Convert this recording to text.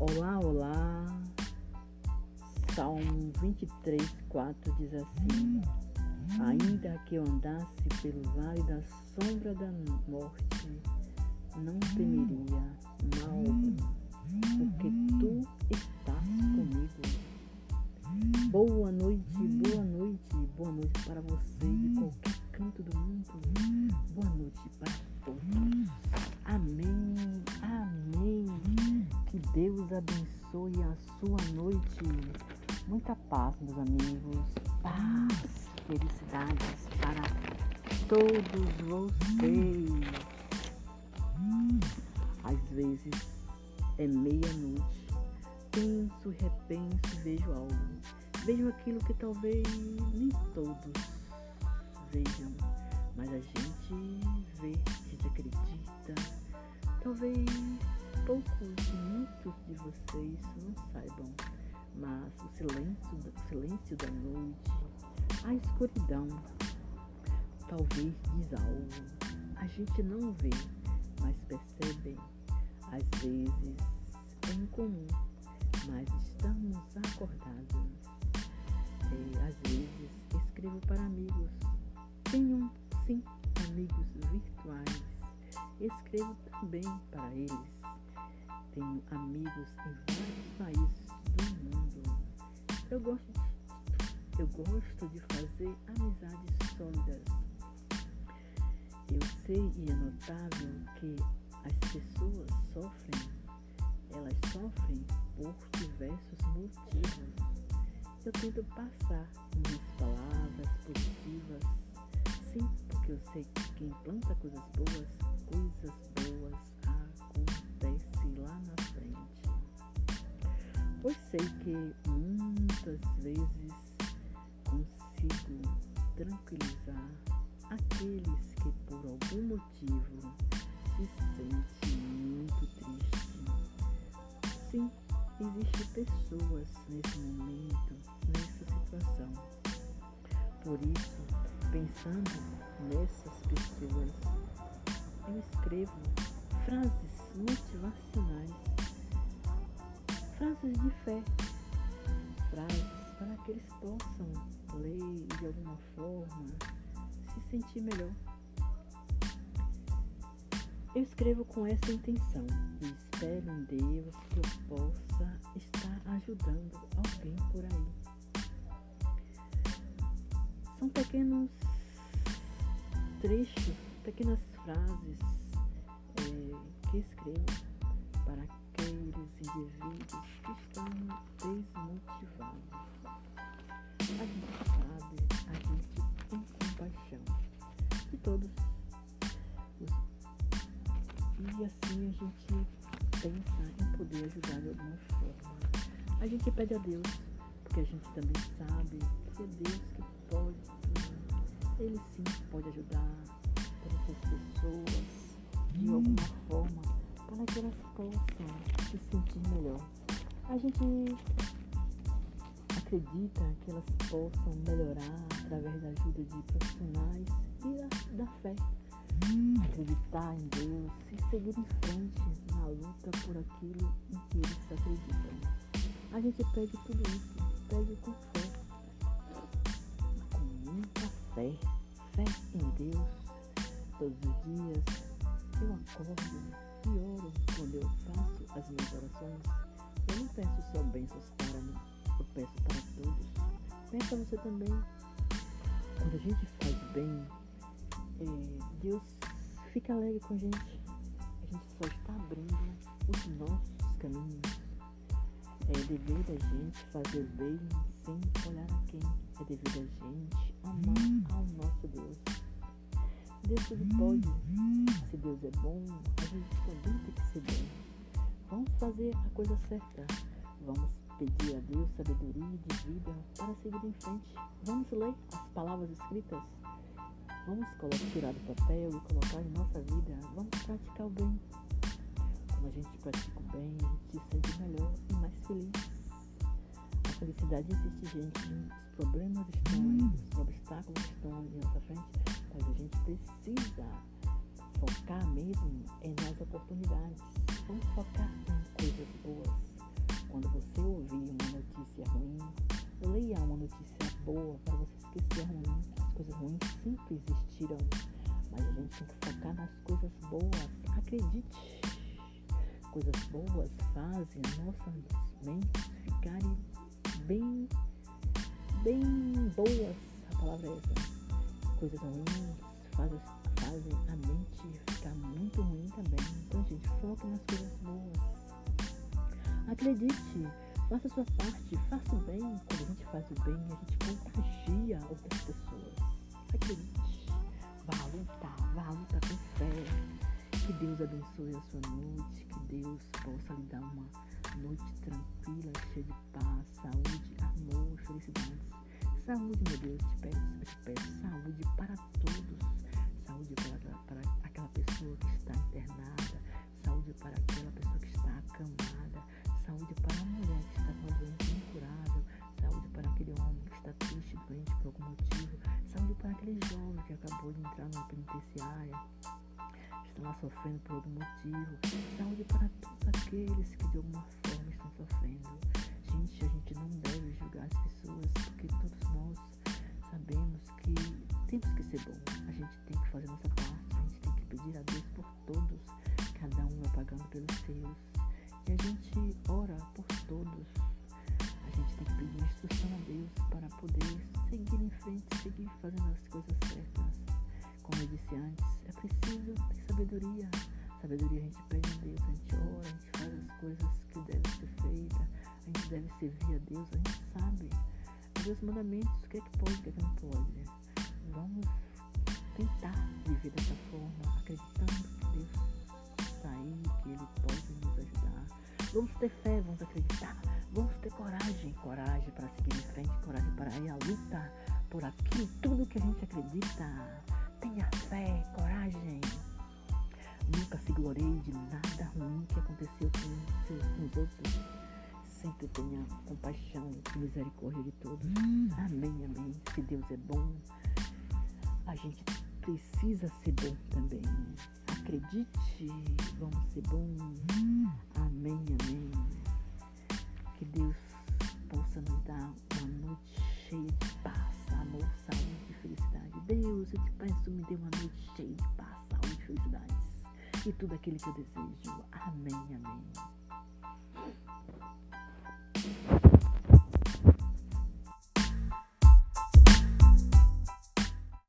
Olá, olá. Salmo 23, 4 diz assim: Ainda que eu andasse pelo vale da sombra da morte, não temeria mal algum, porque tu estás comigo. Boa noite, boa noite, boa noite para você de qualquer canto do mundo. Boa noite para todos. Amém, Deus abençoe a sua noite. Muita paz, meus amigos. Paz, felicidades para todos vocês. Às vezes é meia-noite. Penso, repenso, vejo algo. Vejo aquilo que talvez nem todos vejam, mas a gente vê, a gente acredita. Talvez poucos, muitos de vocês não saibam, mas o silêncio, o silêncio da noite, a escuridão, talvez diz algo. A gente não vê, mas percebe. Às vezes é incomum, mas estamos acordados. É, às vezes escrevo para amigos. Tenho sim amigos virtuais. Escrevo também para eles. Tenho amigos em vários países do mundo. Eu gosto de, eu gosto de fazer amizades sólidas. Eu sei e é notável que as pessoas sofrem, elas sofrem por diversos motivos. Eu tento passar minhas palavras positivas, sim, porque eu sei que quem planta coisas boas, coisas boas Pois sei que muitas vezes consigo tranquilizar aqueles que por algum motivo se sentem muito tristes. Sim, existem pessoas nesse momento, nessa situação. Por isso, pensando nessas pessoas, eu escrevo frases motivacionais, frases de fé, frases para que eles possam ler de alguma forma, se sentir melhor. Eu escrevo com essa intenção e espero em Deus que eu possa estar ajudando alguém por aí. São pequenos trechos, pequenas frases é, que escrevo indivíduos que estão desmotivados. A gente sabe, a gente tem compaixão de todos e assim a gente pensa em poder ajudar de alguma forma. A gente pede a Deus, porque a gente também sabe que é Deus que pode, Ele sim pode ajudar essas pessoas de alguma forma para que elas possam se sentir melhor. A gente acredita que elas possam melhorar através da ajuda de profissionais e da, da fé acreditar em Deus e seguir em frente na luta por aquilo em que eles acreditam. A gente pede tudo isso, pede com fé, com muita fé, fé em Deus. Todos os dias eu acordo e oro quando eu faço as minhas orações. Eu não peço só bênçãos para mim, eu peço para todos. Pensa você também. Quando a gente faz bem, é, Deus fica alegre com a gente. A gente só está abrindo os nossos caminhos. É dever da gente fazer bem sem olhar a quem. É dever da gente amar ao nosso Deus. Pode. Se Deus é bom, a gente também tem que ser bom. Vamos fazer a coisa certa. Vamos pedir a Deus sabedoria de vida para seguir em frente. Vamos ler as palavras escritas Vamos colocar, tirar do papel e colocar em nossa vida. Vamos praticar o bem. Quando a gente pratica o bem, a gente se sente melhor e mais feliz felicidade existe, gente. Os problemas estão aí, hum. os obstáculos estão ali nossa frente, mas a gente precisa focar mesmo em nas oportunidades. Vamos focar em coisas boas. Quando você ouvir uma notícia ruim, leia uma notícia boa para você esquecer a ruim. As coisas ruins sempre existiram, mas a gente tem que focar nas coisas boas. Acredite, coisas boas fazem nossas mentes ficarem bem, bem boas. A palavra é essa. Coisas ruins fazem, a mente ficar muito ruim também. Então, gente, foca nas coisas boas. Acredite, faça a sua parte, faça o bem. Quando a gente faz o bem, a gente contagia outras pessoas. Acredite, vá lutar, vá lutar com fé. Que Deus abençoe a sua noite, que Deus possa lhe dar uma noite tranquila, cheia de paz, saúde, amor, felicidades. Saúde, meu Deus, te peço, te peço saúde acabou de entrar na penitenciária, está lá sofrendo por algum motivo, saúde para todos aqueles que de alguma forma estão sofrendo. Gente, a gente não deve julgar as pessoas, porque todos nós sabemos que temos que ser bom. A gente tem que fazer nossa parte, a gente tem que pedir a Deus por todos, cada um é pagando pelos seus. E a gente ora por todos. A gente tem que pedir instrução a Deus para poder seguir em frente, seguir fazendo as coisas certas. Como eu disse antes, é preciso ter sabedoria. Sabedoria a gente pede a Deus, a gente ora, a gente faz as coisas que devem ser feitas, a gente deve servir a Deus, a gente sabe. Deus mandamentos, o que é que pode, o que é que não pode. Vamos tentar viver dessa forma, acreditando que Deus está aí, que Ele pode nos ajudar. Vamos ter fé, vamos acreditar, vamos ter coragem, coragem para seguir em frente, coragem para ir à luta por aquilo, tudo que a gente acredita. Tenha fé, coragem. Nunca se gloreie de nada ruim que aconteceu com, seus, com os outros. Sempre tenha compaixão e misericórdia de todos. Amém, amém. Se Deus é bom, a gente precisa ser bom também. Acredite, vamos ser bons. Amém, amém. Que Deus possa nos dar uma noite cheia de paz, amor, saúde. Deus, eu te peço, me dê uma noite cheia de paz, saúde felicidades. E tudo aquilo que eu desejo. Amém, amém.